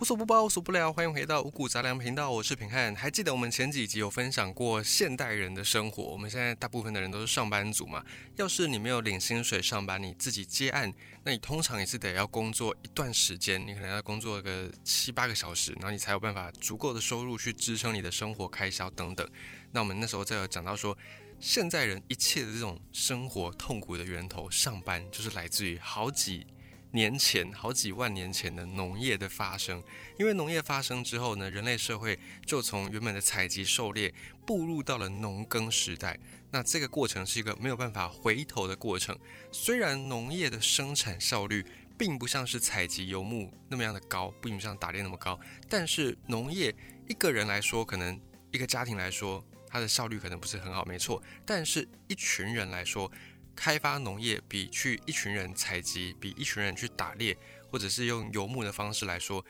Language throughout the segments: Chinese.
无所不包，无所不聊，欢迎回到五谷杂粮频道，我是平汉。还记得我们前几集有分享过现代人的生活？我们现在大部分的人都是上班族嘛。要是你没有领薪水上班，你自己接案，那你通常也是得要工作一段时间，你可能要工作个七八个小时，然后你才有办法足够的收入去支撑你的生活开销等等。那我们那时候在有讲到说，现在人一切的这种生活痛苦的源头，上班就是来自于好几。年前好几万年前的农业的发生，因为农业发生之后呢，人类社会就从原本的采集狩猎步入到了农耕时代。那这个过程是一个没有办法回头的过程。虽然农业的生产效率并不像是采集游牧那么样的高，并不像打猎那么高，但是农业一个人来说，可能一个家庭来说，它的效率可能不是很好，没错。但是一群人来说，开发农业比去一群人采集，比一群人去打猎，或者是用游牧的方式来说，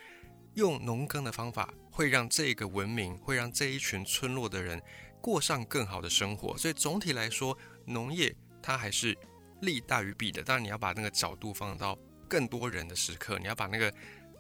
用农耕的方法会让这个文明，会让这一群村落的人过上更好的生活。所以总体来说，农业它还是利大于弊的。当然，你要把那个角度放到更多人的时刻，你要把那个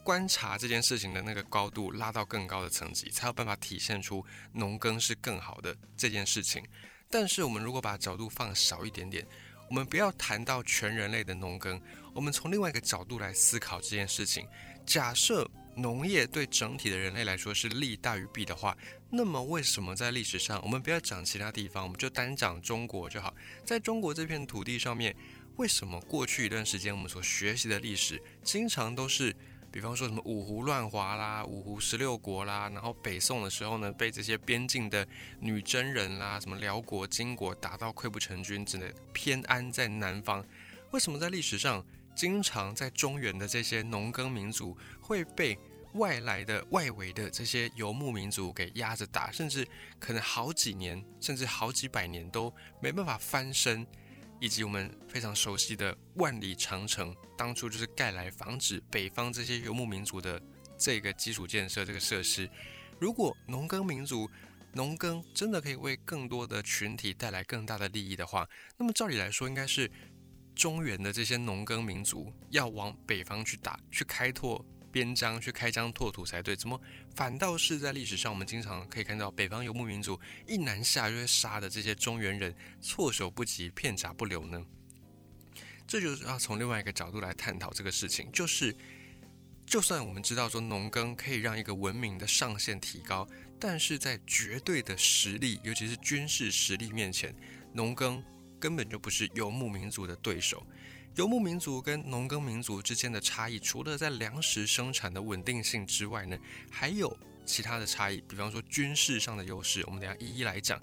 观察这件事情的那个高度拉到更高的层级，才有办法体现出农耕是更好的这件事情。但是，我们如果把角度放少一点点，我们不要谈到全人类的农耕，我们从另外一个角度来思考这件事情。假设农业对整体的人类来说是利大于弊的话，那么为什么在历史上，我们不要讲其他地方，我们就单讲中国就好。在中国这片土地上面，为什么过去一段时间我们所学习的历史，经常都是？比方说什么五胡乱华啦，五胡十六国啦，然后北宋的时候呢，被这些边境的女真人啦，什么辽国、金国打到溃不成军，只能偏安在南方。为什么在历史上，经常在中原的这些农耕民族会被外来的外围的这些游牧民族给压着打，甚至可能好几年，甚至好几百年都没办法翻身？以及我们非常熟悉的万里长城，当初就是盖来防止北方这些游牧民族的这个基础建设、这个设施。如果农耕民族农耕真的可以为更多的群体带来更大的利益的话，那么照理来说，应该是中原的这些农耕民族要往北方去打，去开拓。边疆去开疆拓土才对，怎么反倒是在历史上，我们经常可以看到北方游牧民族一南下就会杀的这些中原人措手不及、片甲不留呢？这就是要从另外一个角度来探讨这个事情。就是，就算我们知道说农耕可以让一个文明的上限提高，但是在绝对的实力，尤其是军事实力面前，农耕根本就不是游牧民族的对手。游牧民族跟农耕民族之间的差异，除了在粮食生产的稳定性之外呢，还有其他的差异。比方说军事上的优势，我们等下一一来讲。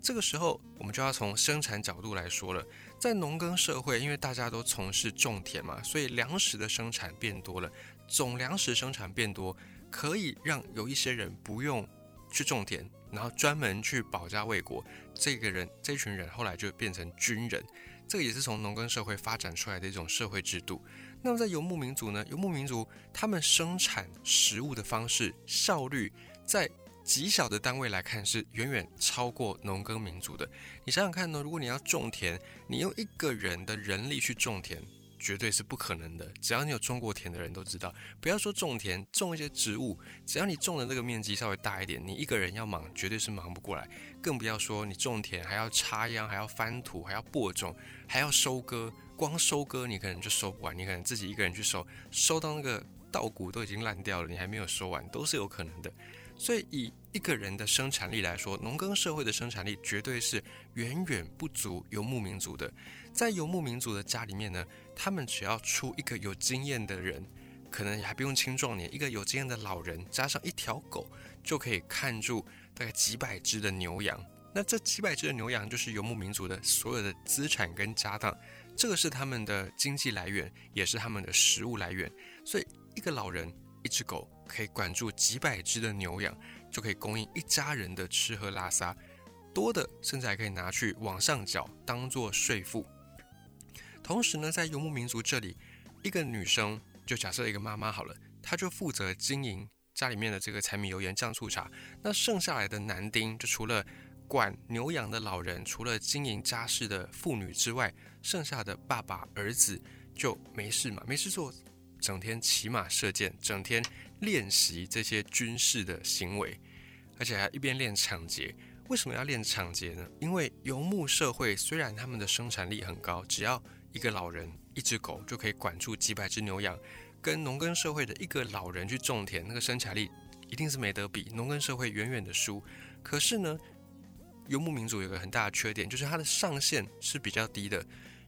这个时候，我们就要从生产角度来说了。在农耕社会，因为大家都从事种田嘛，所以粮食的生产变多了，总粮食生产变多，可以让有一些人不用去种田，然后专门去保家卫国。这个人，这群人后来就变成军人。这个也是从农耕社会发展出来的一种社会制度。那么在游牧民族呢？游牧民族他们生产食物的方式效率，在极小的单位来看是远远超过农耕民族的。你想想看呢？如果你要种田，你用一个人的人力去种田。绝对是不可能的。只要你有种过田的人都知道，不要说种田，种一些植物，只要你种的这个面积稍微大一点，你一个人要忙，绝对是忙不过来。更不要说你种田还要插秧，还要翻土，还要播种，还要收割。光收割你可能就收不完，你可能自己一个人去收，收到那个稻谷都已经烂掉了，你还没有收完，都是有可能的。所以以一个人的生产力来说，农耕社会的生产力绝对是远远不足游牧民族的。在游牧民族的家里面呢，他们只要出一个有经验的人，可能还不用青壮年，一个有经验的老人加上一条狗，就可以看住大概几百只的牛羊。那这几百只的牛羊就是游牧民族的所有的资产跟家当，这个是他们的经济来源，也是他们的食物来源。所以一个老人，一只狗。可以管住几百只的牛羊，就可以供应一家人的吃喝拉撒，多的甚至还可以拿去往上缴，当做税赋。同时呢，在游牧民族这里，一个女生就假设一个妈妈好了，她就负责经营家里面的这个柴米油盐酱醋茶。那剩下来的男丁，就除了管牛羊的老人，除了经营家事的妇女之外，剩下的爸爸儿子就没事嘛，没事做，整天骑马射箭，整天。练习这些军事的行为，而且还一边练抢劫。为什么要练抢劫呢？因为游牧社会虽然他们的生产力很高，只要一个老人、一只狗就可以管住几百只牛羊，跟农耕社会的一个老人去种田，那个生产力一定是没得比，农耕社会远远的输。可是呢，游牧民族有个很大的缺点，就是它的上限是比较低的。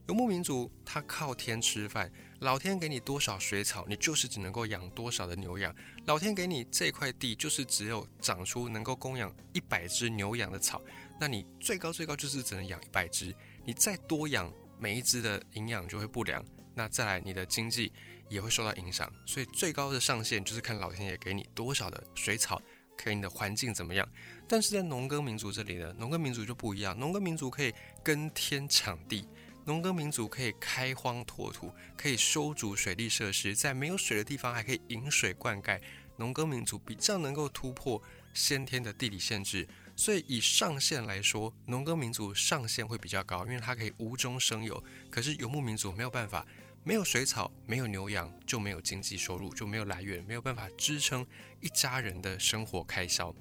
游牧民族他靠天吃饭，老天给你多少水草，你就是只能够养多少的牛羊。老天给你这块地，就是只有长出能够供养一百只牛羊的草，那你最高最高就是只能养一百只。你再多养，每一只的营养就会不良，那再来你的经济也会受到影响。所以最高的上限就是看老天爷给你多少的水草，给你的环境怎么样。但是在农耕民族这里呢，农耕民族就不一样，农耕民族可以耕天抢地。农耕民族可以开荒拓土，可以修筑水利设施，在没有水的地方还可以引水灌溉。农耕民族比较能够突破先天的地理限制，所以以上限来说，农耕民族上限会比较高，因为它可以无中生有。可是游牧民族没有办法，没有水草，没有牛羊，就没有经济收入，就没有来源，没有办法支撑一家人的生活开销。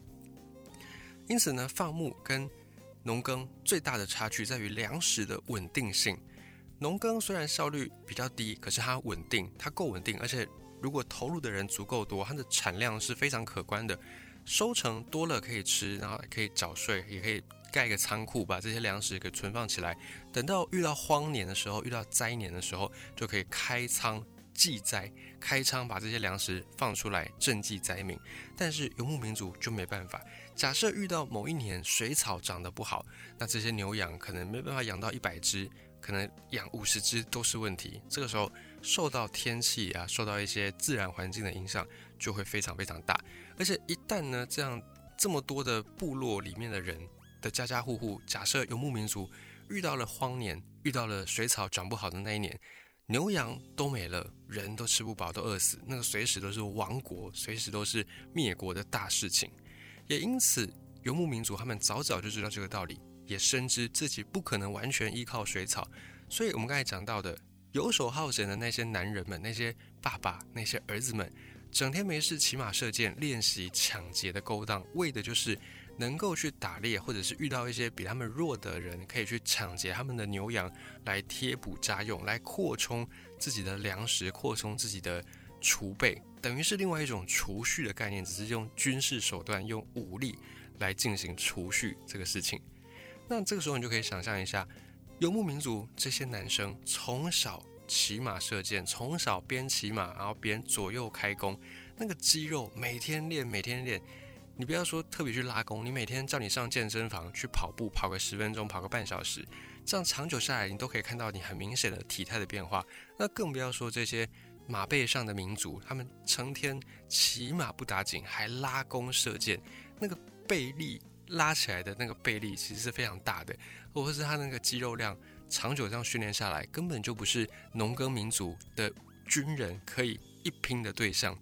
因此呢，放牧跟农耕最大的差距在于粮食的稳定性。农耕虽然效率比较低，可是它稳定，它够稳定，而且如果投入的人足够多，它的产量是非常可观的。收成多了可以吃，然后可以缴税，也可以盖个仓库，把这些粮食给存放起来。等到遇到荒年的时候，遇到灾年的时候，就可以开仓祭灾，开仓把这些粮食放出来赈济灾民。但是游牧民族就没办法。假设遇到某一年水草长得不好，那这些牛羊可能没办法养到一百只，可能养五十只都是问题。这个时候受到天气啊，受到一些自然环境的影响，就会非常非常大。而且一旦呢，这样这么多的部落里面的人的家家户户，假设游牧民族遇到了荒年，遇到了水草长不好的那一年，牛羊都没了，人都吃不饱，都饿死，那个随时都是亡国，随时都是灭国的大事情。也因此，游牧民族他们早早就知道这个道理，也深知自己不可能完全依靠水草。所以，我们刚才讲到的游手好闲的那些男人们、那些爸爸、那些儿子们，整天没事骑马射箭，练习抢劫的勾当，为的就是能够去打猎，或者是遇到一些比他们弱的人，可以去抢劫他们的牛羊，来贴补家用，来扩充自己的粮食，扩充自己的储备。等于是另外一种储蓄的概念，只是用军事手段、用武力来进行储蓄这个事情。那这个时候你就可以想象一下，游牧民族这些男生从小骑马射箭，从小边骑马然后边左右开弓，那个肌肉每天练，每天练。你不要说特别去拉弓，你每天叫你上健身房去跑步，跑个十分钟，跑个半小时，这样长久下来，你都可以看到你很明显的体态的变化。那更不要说这些。马背上的民族，他们成天骑马不打紧，还拉弓射箭，那个背力拉起来的那个背力其实是非常大的，或者是他那个肌肉量长久这样训练下来，根本就不是农耕民族的军人可以一拼的对象。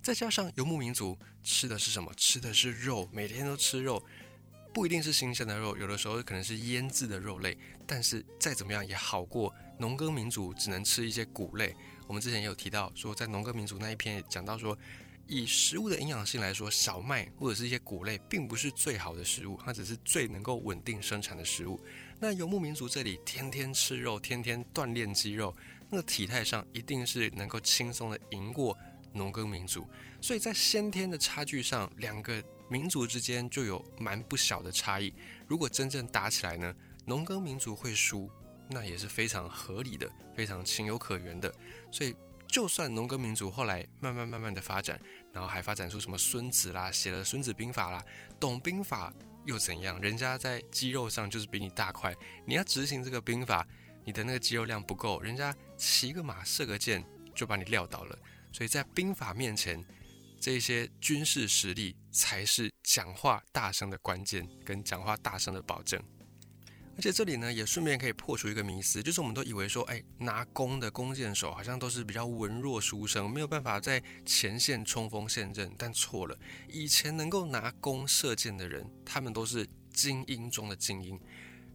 再加上游牧民族吃的是什么？吃的是肉，每天都吃肉，不一定是新鲜的肉，有的时候可能是腌制的肉类，但是再怎么样也好过农耕民族只能吃一些谷类。我们之前也有提到，说在农耕民族那一篇也讲到说，以食物的营养性来说，小麦或者是一些谷类，并不是最好的食物，它只是最能够稳定生产的食物。那游牧民族这里天天吃肉，天天锻炼肌肉，那个体态上一定是能够轻松的赢过农耕民族。所以在先天的差距上，两个民族之间就有蛮不小的差异。如果真正打起来呢，农耕民族会输。那也是非常合理的，非常情有可原的。所以，就算农耕民族后来慢慢慢慢的发展，然后还发展出什么孙子啦，写了《孙子兵法》啦，懂兵法又怎样？人家在肌肉上就是比你大块，你要执行这个兵法，你的那个肌肉量不够，人家骑个马射个箭就把你撂倒了。所以在兵法面前，这些军事实力才是讲话大声的关键，跟讲话大声的保证。而且这里呢，也顺便可以破除一个迷思，就是我们都以为说，哎，拿弓的弓箭手好像都是比较文弱书生，没有办法在前线冲锋陷阵。但错了，以前能够拿弓射箭的人，他们都是精英中的精英。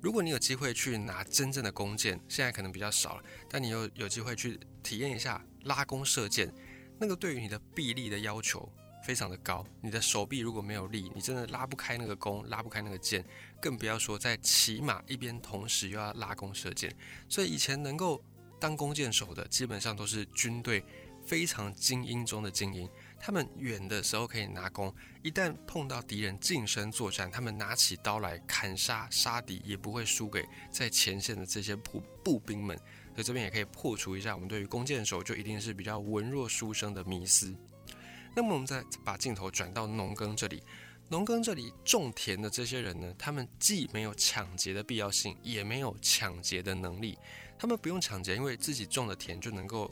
如果你有机会去拿真正的弓箭，现在可能比较少了，但你有有机会去体验一下拉弓射箭，那个对于你的臂力的要求非常的高。你的手臂如果没有力，你真的拉不开那个弓，拉不开那个箭，更不要说在骑马一边同时又要拉弓射箭。所以以前能够当弓箭手的，基本上都是军队非常精英中的精英。他们远的时候可以拿弓，一旦碰到敌人近身作战，他们拿起刀来砍杀杀敌，也不会输给在前线的这些步步兵们。所以这边也可以破除一下我们对于弓箭手就一定是比较文弱书生的迷思。那么我们再把镜头转到农耕这里，农耕这里种田的这些人呢，他们既没有抢劫的必要性，也没有抢劫的能力。他们不用抢劫，因为自己种的田就能够。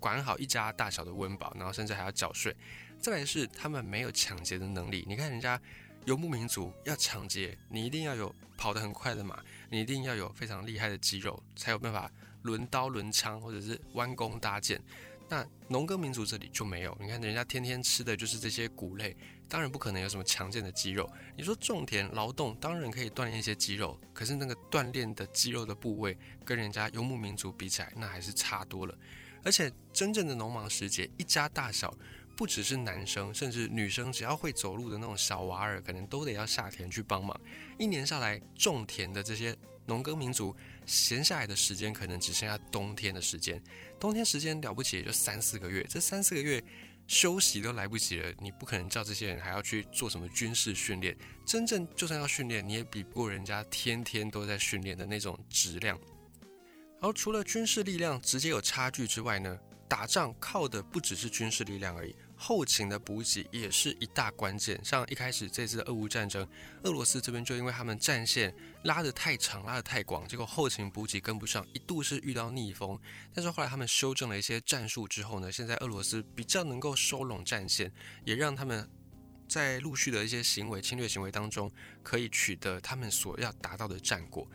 管好一家大小的温饱，然后甚至还要缴税。再来是他们没有抢劫的能力。你看人家游牧民族要抢劫，你一定要有跑得很快的马，你一定要有非常厉害的肌肉，才有办法抡刀抡枪或者是弯弓搭箭。那农耕民族这里就没有。你看人家天天吃的就是这些谷类，当然不可能有什么强健的肌肉。你说种田劳动当然可以锻炼一些肌肉，可是那个锻炼的肌肉的部位跟人家游牧民族比起来，那还是差多了。而且真正的农忙时节，一家大小不只是男生，甚至女生，只要会走路的那种小娃儿，可能都得要下田去帮忙。一年下来，种田的这些农耕民族，闲下来的时间可能只剩下冬天的时间。冬天时间了不起也就三四个月，这三四个月休息都来不及了。你不可能叫这些人还要去做什么军事训练。真正就算要训练，你也比不过人家天天都在训练的那种质量。而除了军事力量直接有差距之外呢，打仗靠的不只是军事力量而已，后勤的补给也是一大关键。像一开始这次的俄乌战争，俄罗斯这边就因为他们战线拉得太长、拉得太广，结果后勤补给跟不上，一度是遇到逆风。但是后来他们修正了一些战术之后呢，现在俄罗斯比较能够收拢战线，也让他们在陆续的一些行为、侵略行为当中，可以取得他们所要达到的战果。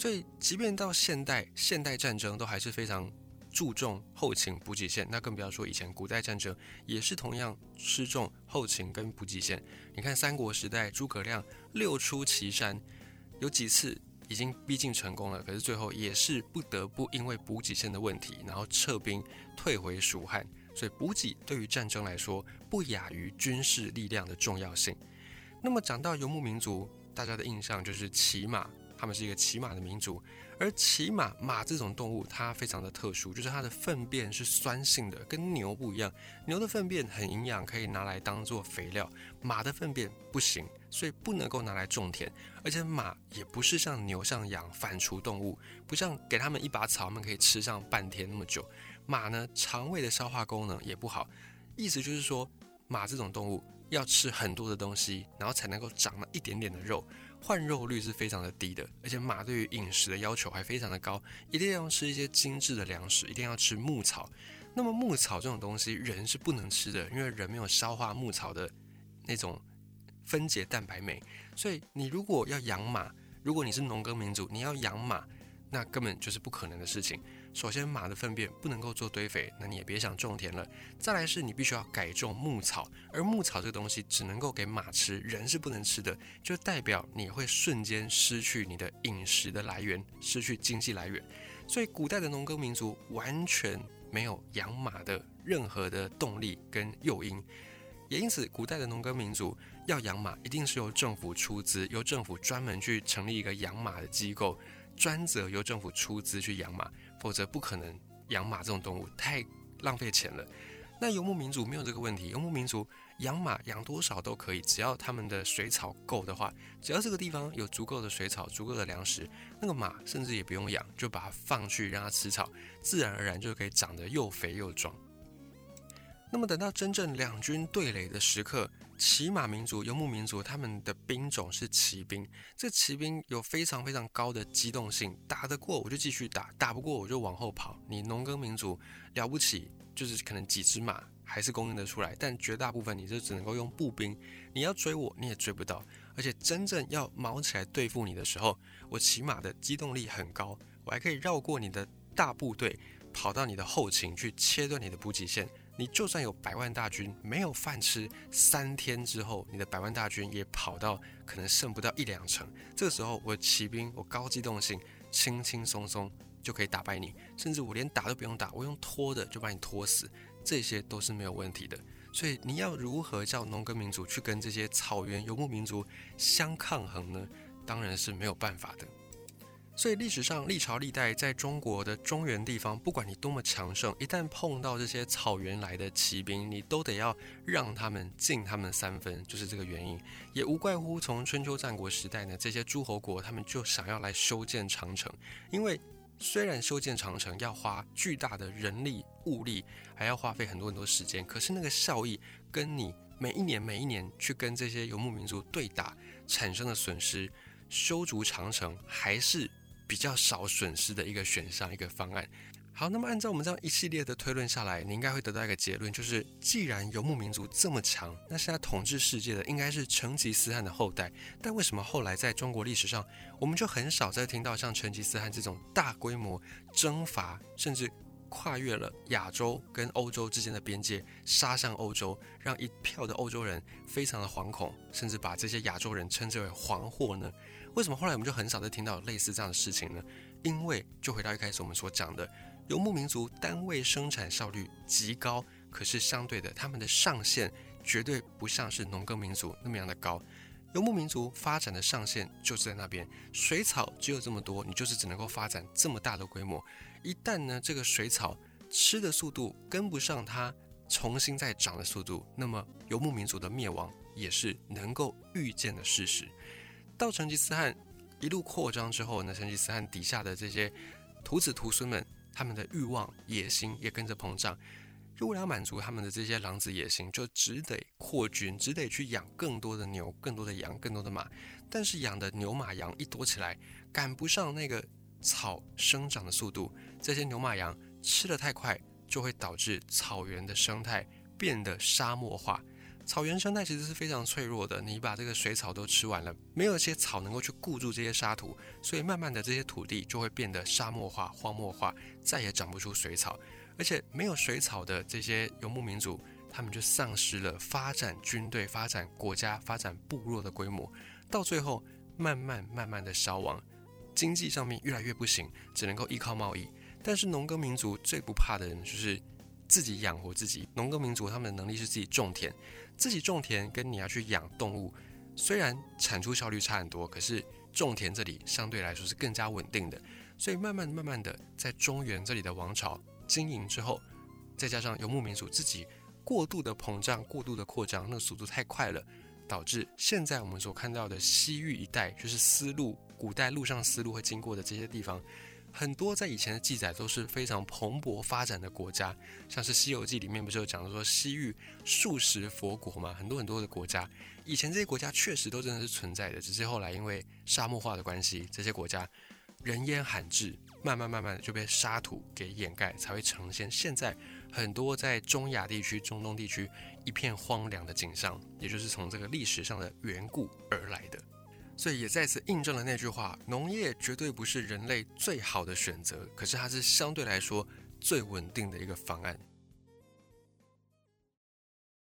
所以，即便到现代，现代战争都还是非常注重后勤补给线，那更不要说以前古代战争也是同样吃重后勤跟补给线。你看三国时代，诸葛亮六出祁山，有几次已经逼近成功了，可是最后也是不得不因为补给线的问题，然后撤兵退回蜀汉。所以，补给对于战争来说，不亚于军事力量的重要性。那么，讲到游牧民族，大家的印象就是骑马。他们是一个骑马的民族，而骑马马这种动物，它非常的特殊，就是它的粪便是酸性的，跟牛不一样。牛的粪便很营养，可以拿来当做肥料，马的粪便不行，所以不能够拿来种田。而且马也不是像牛像羊反刍动物，不像给他们一把草，他们可以吃上半天那么久。马呢，肠胃的消化功能也不好，意思就是说，马这种动物要吃很多的东西，然后才能够长那一点点的肉。换肉率是非常的低的，而且马对于饮食的要求还非常的高，一定要吃一些精致的粮食，一定要吃牧草。那么牧草这种东西人是不能吃的，因为人没有消化牧草的那种分解蛋白酶。所以你如果要养马，如果你是农耕民族，你要养马，那根本就是不可能的事情。首先，马的粪便不能够做堆肥，那你也别想种田了。再来是，你必须要改种牧草，而牧草这个东西只能够给马吃，人是不能吃的，就代表你会瞬间失去你的饮食的来源，失去经济来源。所以，古代的农耕民族完全没有养马的任何的动力跟诱因，也因此，古代的农耕民族要养马，一定是由政府出资，由政府专门去成立一个养马的机构，专责由政府出资去养马。否则不可能养马这种动物，太浪费钱了。那游牧民族没有这个问题，游牧民族养马养多少都可以，只要他们的水草够的话，只要这个地方有足够的水草、足够的粮食，那个马甚至也不用养，就把它放去让它吃草，自然而然就可以长得又肥又壮。那么等到真正两军对垒的时刻，骑马民族、游牧民族他们的兵种是骑兵，这骑兵有非常非常高的机动性，打得过我就继续打，打不过我就往后跑。你农耕民族了不起，就是可能几只马还是供应得出来，但绝大部分你就只能够用步兵，你要追我你也追不到。而且真正要毛起来对付你的时候，我骑马的机动力很高，我还可以绕过你的大部队，跑到你的后勤去切断你的补给线。你就算有百万大军，没有饭吃，三天之后，你的百万大军也跑到可能剩不到一两成。这个时候，我骑兵，我高机动性，轻轻松松就可以打败你，甚至我连打都不用打，我用拖的就把你拖死。这些都是没有问题的。所以你要如何叫农耕民族去跟这些草原游牧民族相抗衡呢？当然是没有办法的。所以历史上历朝历代在中国的中原地方，不管你多么强盛，一旦碰到这些草原来的骑兵，你都得要让他们敬他们三分，就是这个原因。也无怪乎从春秋战国时代呢，这些诸侯国他们就想要来修建长城，因为虽然修建长城要花巨大的人力物力，还要花费很多很多时间，可是那个效益跟你每一年每一年去跟这些游牧民族对打产生的损失，修筑长城还是。比较少损失的一个选项，一个方案。好，那么按照我们这样一系列的推论下来，你应该会得到一个结论，就是既然游牧民族这么强，那现在统治世界的应该是成吉思汗的后代。但为什么后来在中国历史上，我们就很少再听到像成吉思汗这种大规模征伐，甚至跨越了亚洲跟欧洲之间的边界，杀向欧洲，让一票的欧洲人非常的惶恐，甚至把这些亚洲人称之为黄祸呢？为什么后来我们就很少再听到类似这样的事情呢？因为就回到一开始我们所讲的，游牧民族单位生产效率极高，可是相对的，他们的上限绝对不像是农耕民族那么样的高。游牧民族发展的上限就是在那边，水草只有这么多，你就是只能够发展这么大的规模。一旦呢，这个水草吃的速度跟不上它重新再长的速度，那么游牧民族的灭亡也是能够预见的事实。到成吉思汗一路扩张之后呢，成吉思汗底下的这些徒子徒孙们，他们的欲望野心也跟着膨胀。为了满足他们的这些狼子野心，就只得扩军，只得去养更多的牛、更多的羊、更多的马。但是养的牛马羊一多起来，赶不上那个草生长的速度。这些牛马羊吃得太快，就会导致草原的生态变得沙漠化。草原生态其实是非常脆弱的，你把这个水草都吃完了，没有一些草能够去固住这些沙土，所以慢慢的这些土地就会变得沙漠化、荒漠化，再也长不出水草。而且没有水草的这些游牧民族，他们就丧失了发展军队、发展国家、发展部落的规模，到最后慢慢慢慢的消亡，经济上面越来越不行，只能够依靠贸易。但是农耕民族最不怕的人就是自己养活自己，农耕民族他们的能力是自己种田。自己种田跟你要去养动物，虽然产出效率差很多，可是种田这里相对来说是更加稳定的。所以慢慢慢慢的，在中原这里的王朝经营之后，再加上游牧民族自己过度的膨胀、过度的扩张，那速度太快了，导致现在我们所看到的西域一带，就是丝路古代路上丝路会经过的这些地方。很多在以前的记载都是非常蓬勃发展的国家，像是《西游记》里面不是有讲说西域数十佛国嘛，很多很多的国家，以前这些国家确实都真的是存在的，只是后来因为沙漠化的关系，这些国家人烟罕至，慢慢慢慢的就被沙土给掩盖，才会呈现现在很多在中亚地区、中东地区一片荒凉的景象，也就是从这个历史上的缘故而来的。所以也再次印证了那句话：农业绝对不是人类最好的选择，可是它是相对来说最稳定的一个方案。